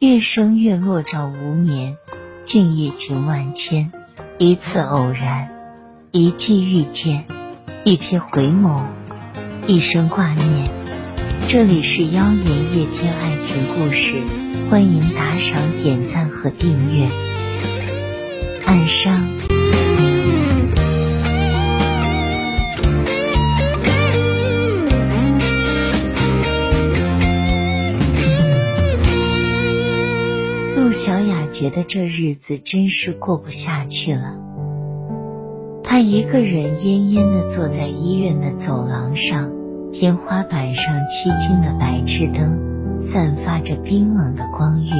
月升月落照无眠，静夜情万千。一次偶然，一季遇见，一瞥回眸，一生挂念。这里是妖言夜听爱情故事，欢迎打赏、点赞和订阅。暗伤。陆小雅觉得这日子真是过不下去了。她一个人恹恹的坐在医院的走廊上，天花板上凄清的白炽灯散发着冰冷的光晕。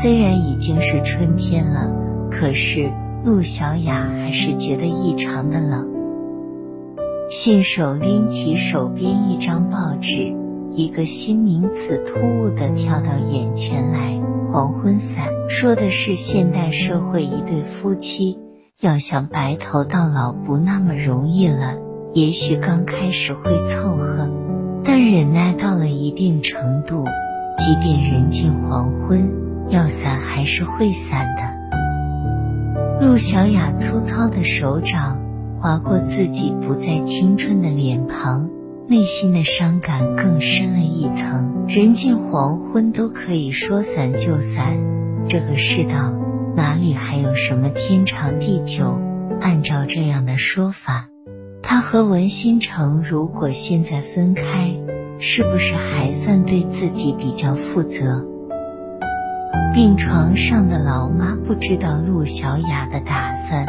虽然已经是春天了，可是陆小雅还是觉得异常的冷。信手拎起手边一张报纸，一个新名词突兀的跳到眼前来。黄昏伞说的是现代社会一对夫妻要想白头到老不那么容易了。也许刚开始会凑合，但忍耐到了一定程度，即便人近黄昏，要散还是会散的。陆小雅粗糙的手掌划过自己不再青春的脸庞。内心的伤感更深了一层。人近黄昏都可以说散就散，这个世道哪里还有什么天长地久？按照这样的说法，他和文新成如果现在分开，是不是还算对自己比较负责？病床上的老妈不知道陆小雅的打算，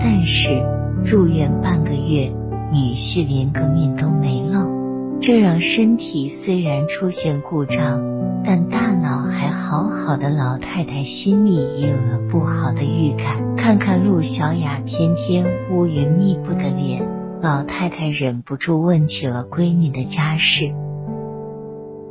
但是入院半个月。女婿连个面都没露，这让身体虽然出现故障，但大脑还好好的老太太心里也有了不好的预感。看看陆小雅天天乌云密布的脸，老太太忍不住问起了闺女的家事。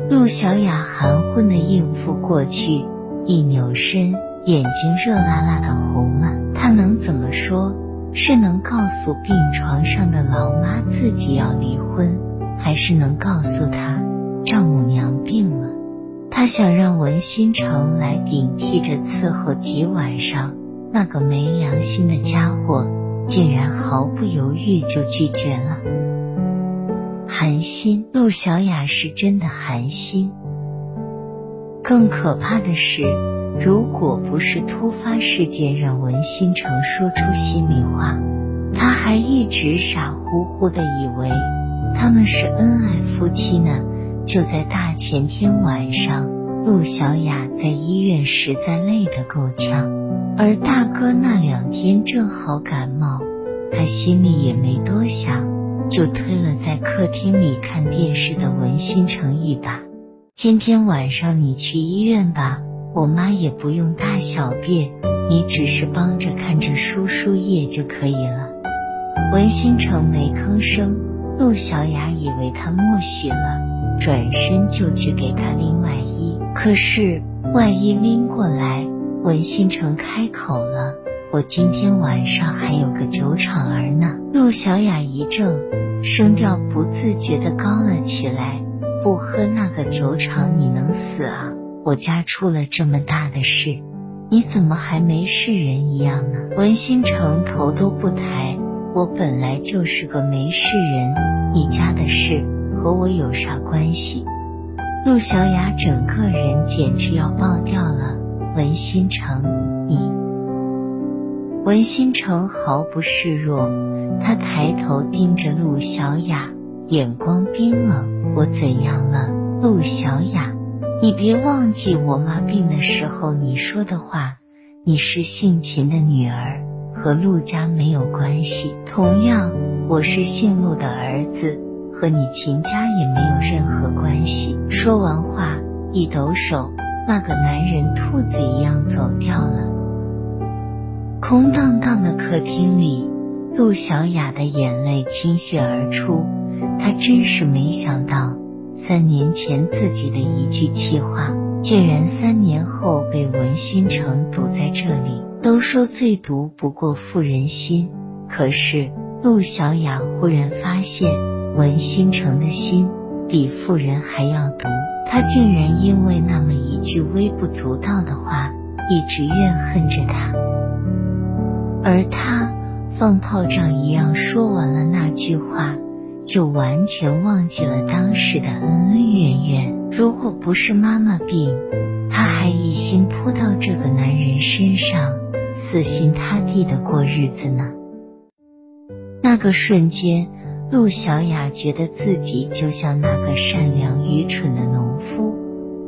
陆小雅含混的应付过去，一扭身，眼睛热辣辣的红了。她能怎么说？是能告诉病床上的老妈自己要离婚，还是能告诉她丈母娘病了？她想让文心成来顶替着伺候几晚上，那个没良心的家伙竟然毫不犹豫就拒绝了。寒心，陆小雅是真的寒心。更可怕的是。如果不是突发事件让文心成说出心里话，他还一直傻乎乎的以为他们是恩爱夫妻呢。就在大前天晚上，陆小雅在医院实在累得够呛，而大哥那两天正好感冒，他心里也没多想，就推了在客厅里看电视的文心成一把。今天晚上你去医院吧。我妈也不用大小便，你只是帮着看着输输液就可以了。文新成没吭声，陆小雅以为他默许了，转身就去给他拎外衣。可是外衣拎过来，文新成开口了：“我今天晚上还有个酒厂儿呢。”陆小雅一怔，声调不自觉的高了起来：“不喝那个酒厂，你能死啊？”我家出了这么大的事，你怎么还没事人一样呢？文新成头都不抬，我本来就是个没事人，你家的事和我有啥关系？陆小雅整个人简直要爆掉了。文新成，你……文新成毫不示弱，他抬头盯着陆小雅，眼光冰冷。我怎样了，陆小雅？你别忘记我妈病的时候你说的话。你是姓秦的女儿，和陆家没有关系。同样，我是姓陆的儿子，和你秦家也没有任何关系。说完话，一抖手，那个男人兔子一样走掉了。空荡荡的客厅里，陆小雅的眼泪倾泻而出。她真是没想到。三年前自己的一句气话，竟然三年后被文新成堵在这里。都说最毒不过妇人心，可是陆小雅忽然发现，文新成的心比妇人还要毒。他竟然因为那么一句微不足道的话，一直怨恨着他，而他放炮仗一样说完了那句话，就完全忘记了当时的恩恩怨怨。如果不是妈妈病，她还一心扑到这个男人身上，死心塌地的过日子呢。那个瞬间。陆小雅觉得自己就像那个善良愚蠢的农夫，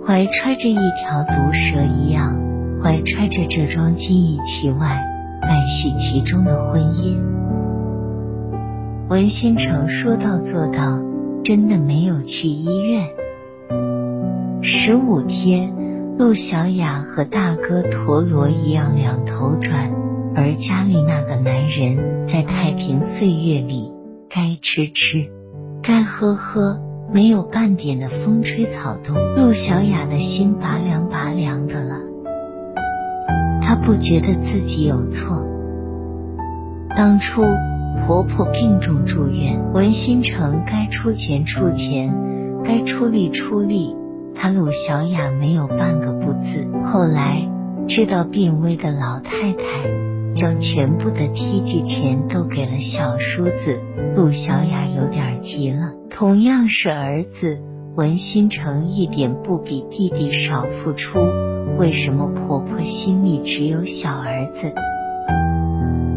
怀揣着一条毒蛇一样，怀揣着这桩金玉其外，败絮其中的婚姻。文心成说到做到，真的没有去医院。十五天，陆小雅和大哥陀螺一样两头转，而家里那个男人在太平岁月里。该吃吃，该喝喝，没有半点的风吹草动。陆小雅的心拔凉拔凉的了，她不觉得自己有错。当初婆婆病重住院，文新成该出钱出钱，该出力出力，她陆小雅没有半个不字。后来知道病危的老太太。将全部的梯级钱都给了小叔子，陆小雅有点急了。同样是儿子，文新成一点不比弟弟少付出，为什么婆婆心里只有小儿子？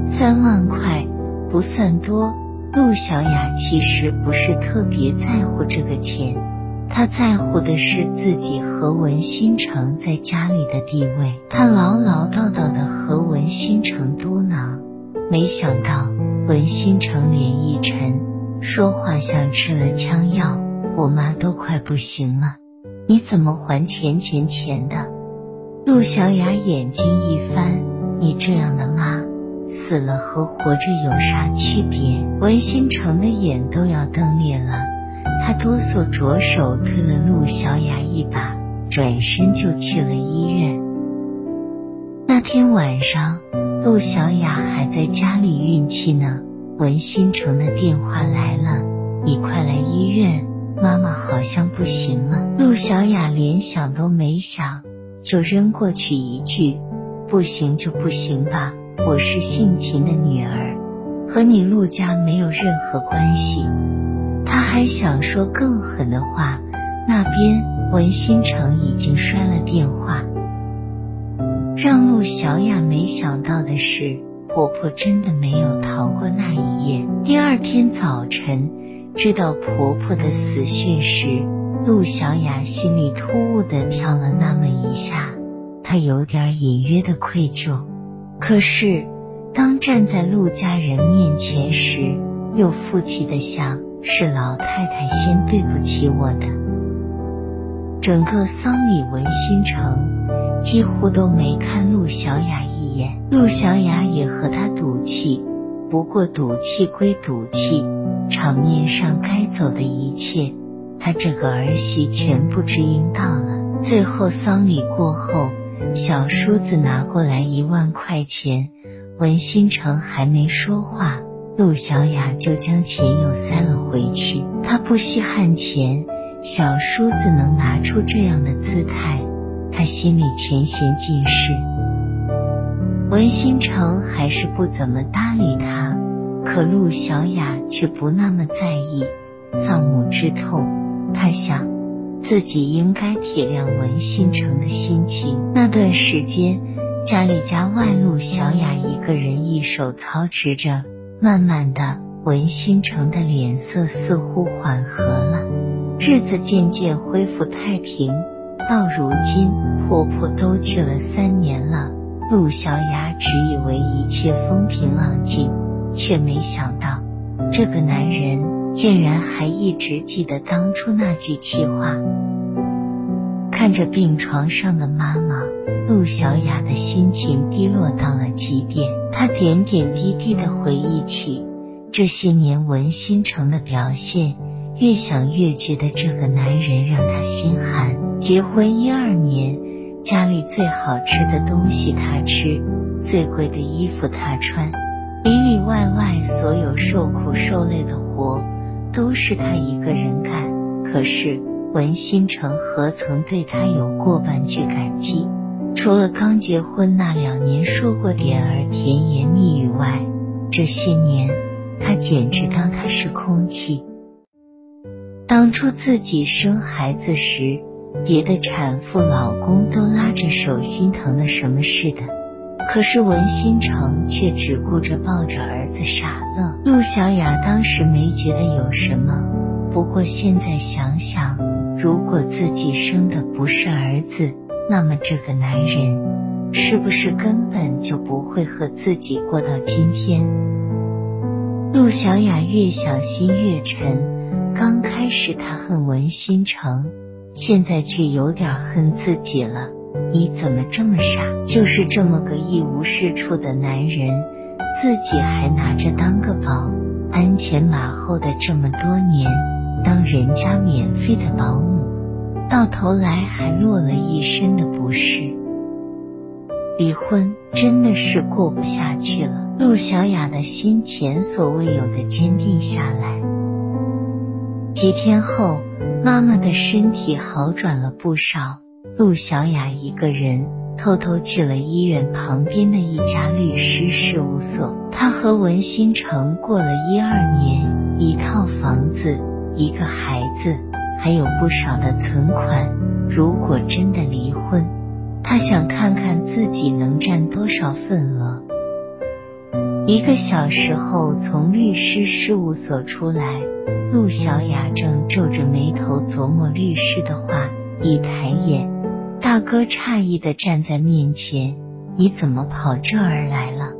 三万块不算多，陆小雅其实不是特别在乎这个钱。她在乎的是自己和文新成在家里的地位。她唠唠叨叨的和文新成嘟囔，没想到文新成脸一沉，说话像吃了枪药。我妈都快不行了，你怎么还钱钱钱的？陆小雅眼睛一翻，你这样的妈，死了和活着有啥区别？文新成的眼都要瞪裂了。他哆嗦，着手推了陆小雅一把，转身就去了医院。那天晚上，陆小雅还在家里运气呢。文新成的电话来了：“你快来医院，妈妈好像不行了。”陆小雅连想都没想，就扔过去一句：“不行就不行吧，我是姓秦的女儿，和你陆家没有任何关系。”他还想说更狠的话，那边文新成已经摔了电话。让陆小雅没想到的是，婆婆真的没有逃过那一夜。第二天早晨，知道婆婆的死讯时，陆小雅心里突兀的跳了那么一下，她有点隐约的愧疚。可是，当站在陆家人面前时，又负气的想。是老太太先对不起我的。整个丧礼，文新成几乎都没看陆小雅一眼。陆小雅也和他赌气，不过赌气归赌气，场面上该走的一切，他这个儿媳全部知应到了。最后丧礼过后，小叔子拿过来一万块钱，文新成还没说话。陆小雅就将钱又塞了回去。她不稀罕钱，小叔子能拿出这样的姿态，她心里全嫌尽是。文新成还是不怎么搭理他，可陆小雅却不那么在意。丧母之痛，他想自己应该体谅文新成的心情。那段时间，家里家外陆小雅一个人一手操持着。慢慢的，文新成的脸色似乎缓和了，日子渐渐恢复太平。到如今，婆婆都去了三年了，陆小雅只以为一切风平浪静，却没想到这个男人竟然还一直记得当初那句气话。看着病床上的妈妈，陆小雅的心情低落到了极点。她点点滴滴的回忆起这些年文新成的表现，越想越觉得这个男人让她心寒。结婚一二年，家里最好吃的东西他吃，最贵的衣服他穿，里里外外所有受苦受累的活都是他一个人干。可是文心成何曾对他有过半句感激？除了刚结婚那两年说过点儿甜言蜜语外，这些年他简直当他是空气。当初自己生孩子时，别的产妇老公都拉着手心疼的什么似的，可是文心成却只顾着抱着儿子傻乐。陆小雅当时没觉得有什么，不过现在想想，如果自己生的不是儿子，那么这个男人是不是根本就不会和自己过到今天？陆小雅越想心越沉，刚开始她恨文心成，现在却有点恨自己了。你怎么这么傻？就是这么个一无是处的男人，自己还拿着当个宝，鞍前马后的这么多年，当人家免费的保姆。到头来还落了一身的不是，离婚真的是过不下去了。陆小雅的心前所未有的坚定下来。几天后，妈妈的身体好转了不少。陆小雅一个人偷偷去了医院旁边的一家律师事务所。她和文新成过了一二年，一套房子，一个孩子。还有不少的存款，如果真的离婚，他想看看自己能占多少份额。一个小时后，从律师事务所出来，陆小雅正皱着眉头琢磨律师的话。一抬眼，大哥诧异的站在面前：“你怎么跑这儿来了？”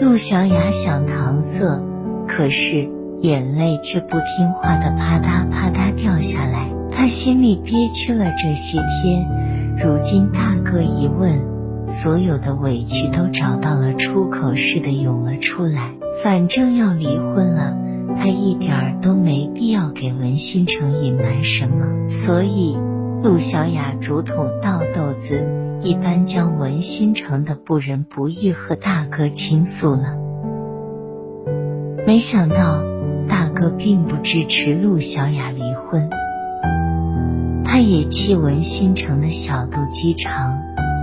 陆小雅想搪塞，可是。眼泪却不听话的啪嗒啪嗒掉下来，她心里憋屈了这些天，如今大哥一问，所有的委屈都找到了出口似的涌了出来。反正要离婚了，他一点儿都没必要给文新成隐瞒什么，所以陆小雅竹筒倒豆子一般将文心城的不仁不义和大哥倾诉了，没想到。大哥并不支持陆小雅离婚，他也气文心城的小肚鸡肠，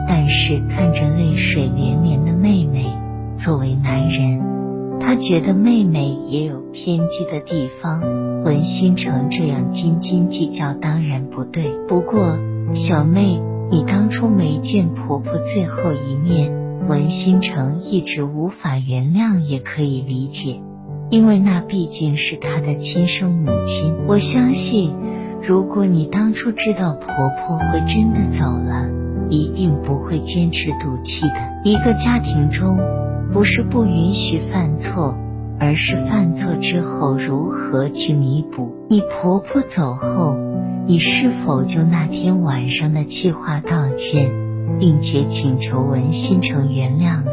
但是看着泪水连连的妹妹，作为男人，他觉得妹妹也有偏激的地方。文新成这样斤斤计较当然不对，不过小妹，你当初没见婆婆最后一面，文新成一直无法原谅，也可以理解。因为那毕竟是她的亲生母亲，我相信，如果你当初知道婆婆会真的走了，一定不会坚持赌气的。一个家庭中，不是不允许犯错，而是犯错之后如何去弥补。你婆婆走后，你是否就那天晚上的气话道歉，并且请求文新成原谅呢？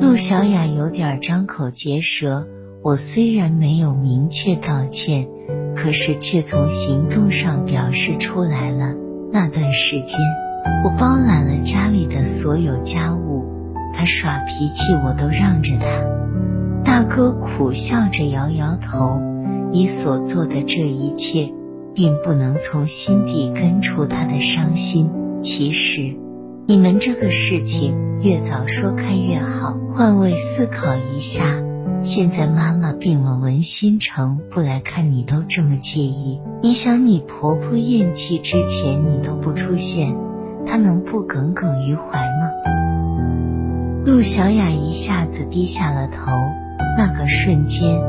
陆小雅有点张口结舌。我虽然没有明确道歉，可是却从行动上表示出来了。那段时间，我包揽了家里的所有家务，他耍脾气我都让着他。大哥苦笑着摇摇头，你所做的这一切，并不能从心底根除他的伤心。其实。你们这个事情越早说开越好。换位思考一下，现在妈妈病了，文心成不来看你都这么介意，你想你婆婆咽气之前你都不出现，她能不耿耿于怀吗？陆小雅一下子低下了头，那个瞬间，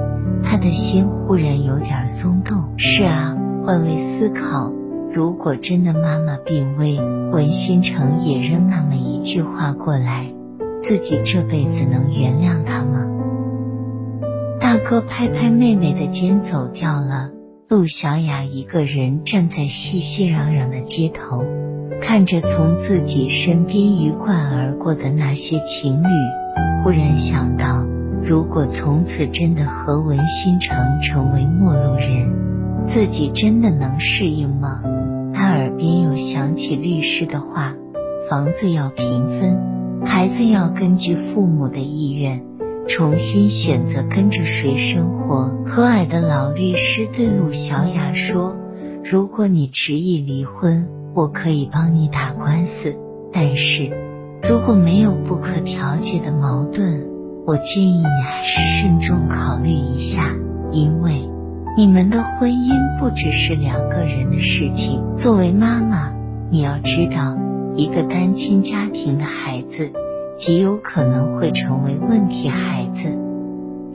他的心忽然有点松动。是啊，换位思考。如果真的妈妈病危，文心成也扔那么一句话过来，自己这辈子能原谅他吗？大哥拍拍妹妹的肩走掉了，陆小雅一个人站在熙熙攘攘的街头，看着从自己身边鱼贯而过的那些情侣，忽然想到，如果从此真的和文心成成为陌路人，自己真的能适应吗？他耳边又响起律师的话：房子要平分，孩子要根据父母的意愿，重新选择跟着谁生活。和蔼的老律师对陆小雅说：“如果你执意离婚，我可以帮你打官司。但是如果没有不可调解的矛盾，我建议你还是慎重考虑一下，因为你们的婚姻不只是两个人的事情。作为妈妈，你要知道，一个单亲家庭的孩子。”极有可能会成为问题孩子。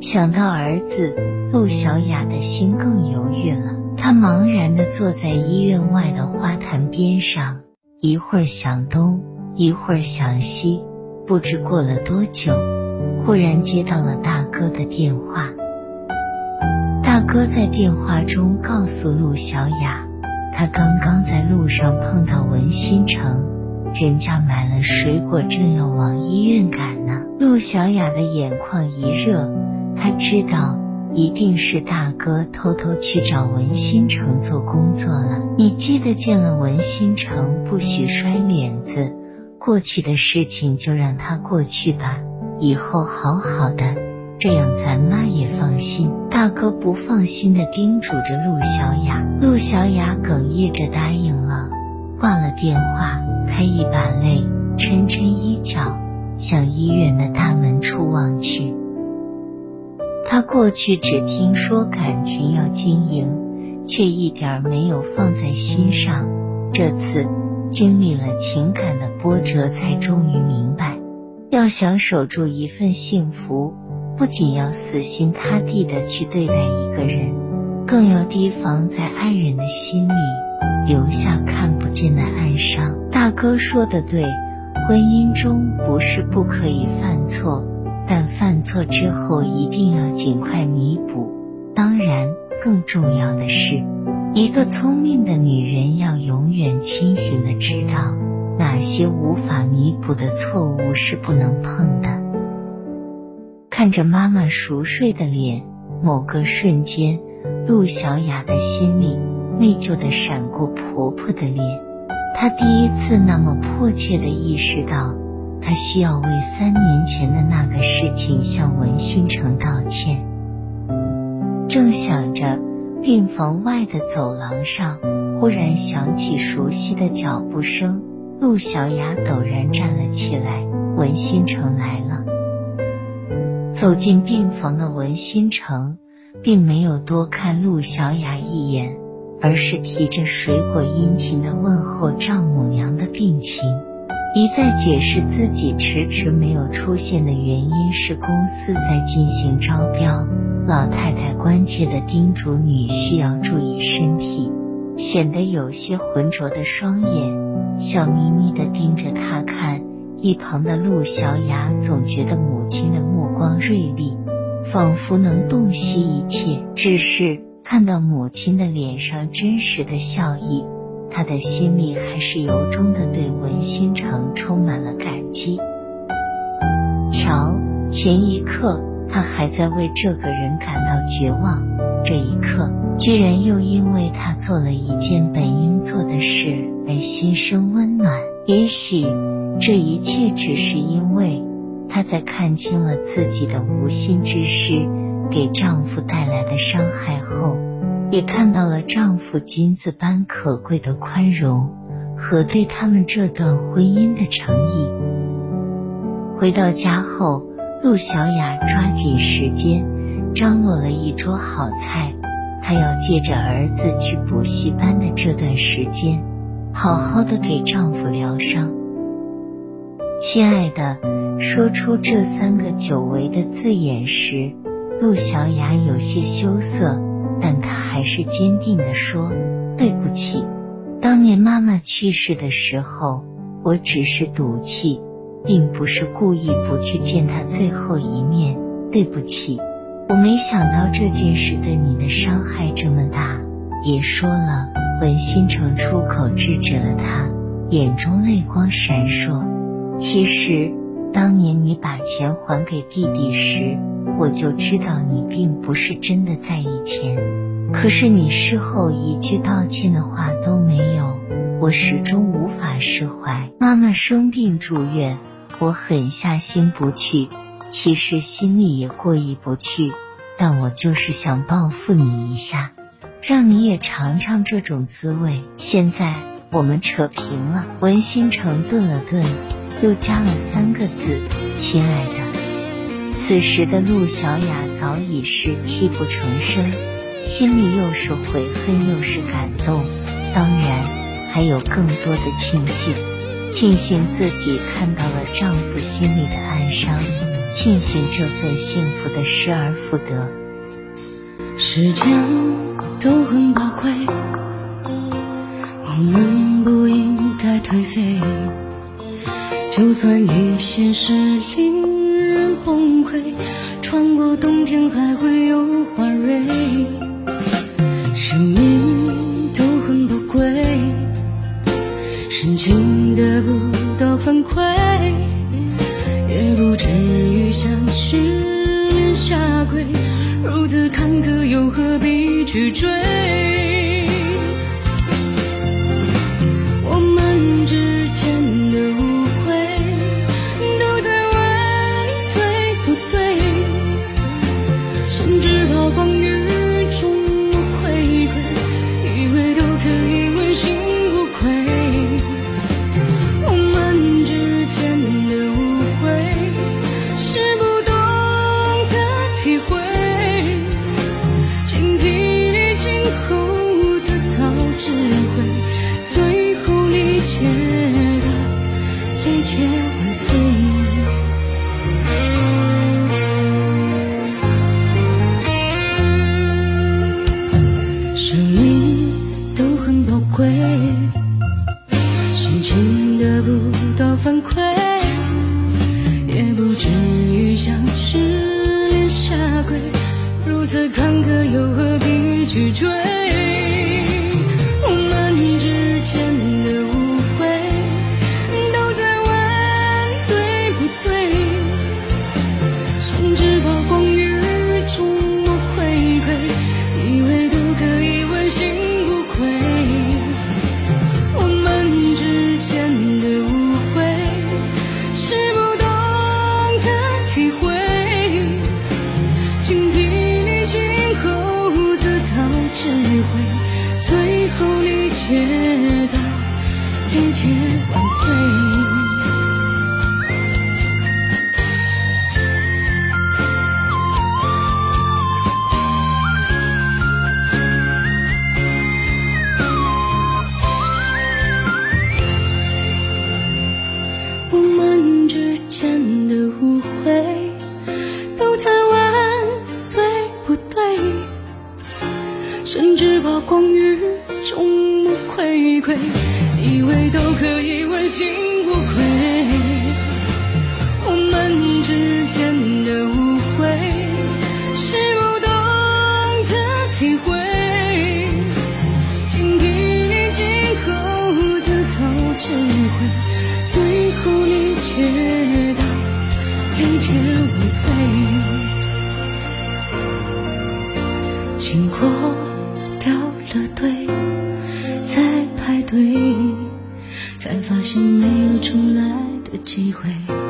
想到儿子，陆小雅的心更犹豫了。她茫然的坐在医院外的花坛边上，一会儿想东，一会儿想西。不知过了多久，忽然接到了大哥的电话。大哥在电话中告诉陆小雅，他刚刚在路上碰到文新成。人家买了水果，正要往医院赶呢。陆小雅的眼眶一热，她知道一定是大哥偷偷去找文新成做工作了。你记得见了文新成，不许摔脸子。过去的事情就让它过去吧，以后好好的，这样咱妈也放心。大哥不放心的叮嘱着陆小雅，陆小雅哽咽着答应了，挂了电话。她一把泪沉沉衣角，向医院的大门处望去。他过去只听说感情要经营，却一点没有放在心上。这次经历了情感的波折，才终于明白，要想守住一份幸福，不仅要死心塌地的去对待一个人，更要提防在爱人的心里。留下看不见的暗伤。大哥说的对，婚姻中不是不可以犯错，但犯错之后一定要尽快弥补。当然，更重要的是，一个聪明的女人要永远清醒的知道，哪些无法弥补的错误是不能碰的。看着妈妈熟睡的脸，某个瞬间，陆小雅的心里。内疚的闪过婆婆的脸，她第一次那么迫切的意识到，她需要为三年前的那个事情向文新成道歉。正想着，病房外的走廊上忽然响起熟悉的脚步声，陆小雅陡然站了起来，文新成来了。走进病房的文新成，并没有多看陆小雅一眼。而是提着水果殷勤的问候丈母娘的病情，一再解释自己迟迟没有出现的原因是公司在进行招标。老太太关切的叮嘱女婿要注意身体，显得有些浑浊的双眼笑眯眯的盯着他看。一旁的陆小雅总觉得母亲的目光锐利，仿佛能洞悉一切，只是。看到母亲的脸上真实的笑意，他的心里还是由衷的对文心城充满了感激。瞧，前一刻他还在为这个人感到绝望，这一刻居然又因为他做了一件本应做的事而心生温暖。也许这一切只是因为他在看清了自己的无心之失。给丈夫带来的伤害后，也看到了丈夫金子般可贵的宽容和对他们这段婚姻的诚意。回到家后，陆小雅抓紧时间张罗了一桌好菜。她要借着儿子去补习班的这段时间，好好的给丈夫疗伤。亲爱的，说出这三个久违的字眼时。陆小雅有些羞涩，但她还是坚定的说：“对不起，当年妈妈去世的时候，我只是赌气，并不是故意不去见她最后一面。对不起，我没想到这件事对你的伤害这么大。别说了。”文心成出口制止了他，眼中泪光闪烁。其实，当年你把钱还给弟弟时。我就知道你并不是真的在意钱，可是你事后一句道歉的话都没有，我始终无法释怀。妈妈生病住院，我狠下心不去，其实心里也过意不去，但我就是想报复你一下，让你也尝尝这种滋味。现在我们扯平了。文心成顿了顿，又加了三个字：“亲爱的。”此时的陆小雅早已是泣不成声，心里又是悔恨又是感动，当然还有更多的庆幸，庆幸自己看到了丈夫心里的哀伤，庆幸这份幸福的失而复得。时间都很宝贵，我们不应该颓废，就算与现实令人。崩溃，穿过冬天还会有花蕊。生命都很宝贵，深情得不到反馈，执念下跪，如此坎坷又何必去追？我们之间的误会，都在问你对不对？心只跑光于。又何必去追？经过掉了队在排队才发现没有重来的机会。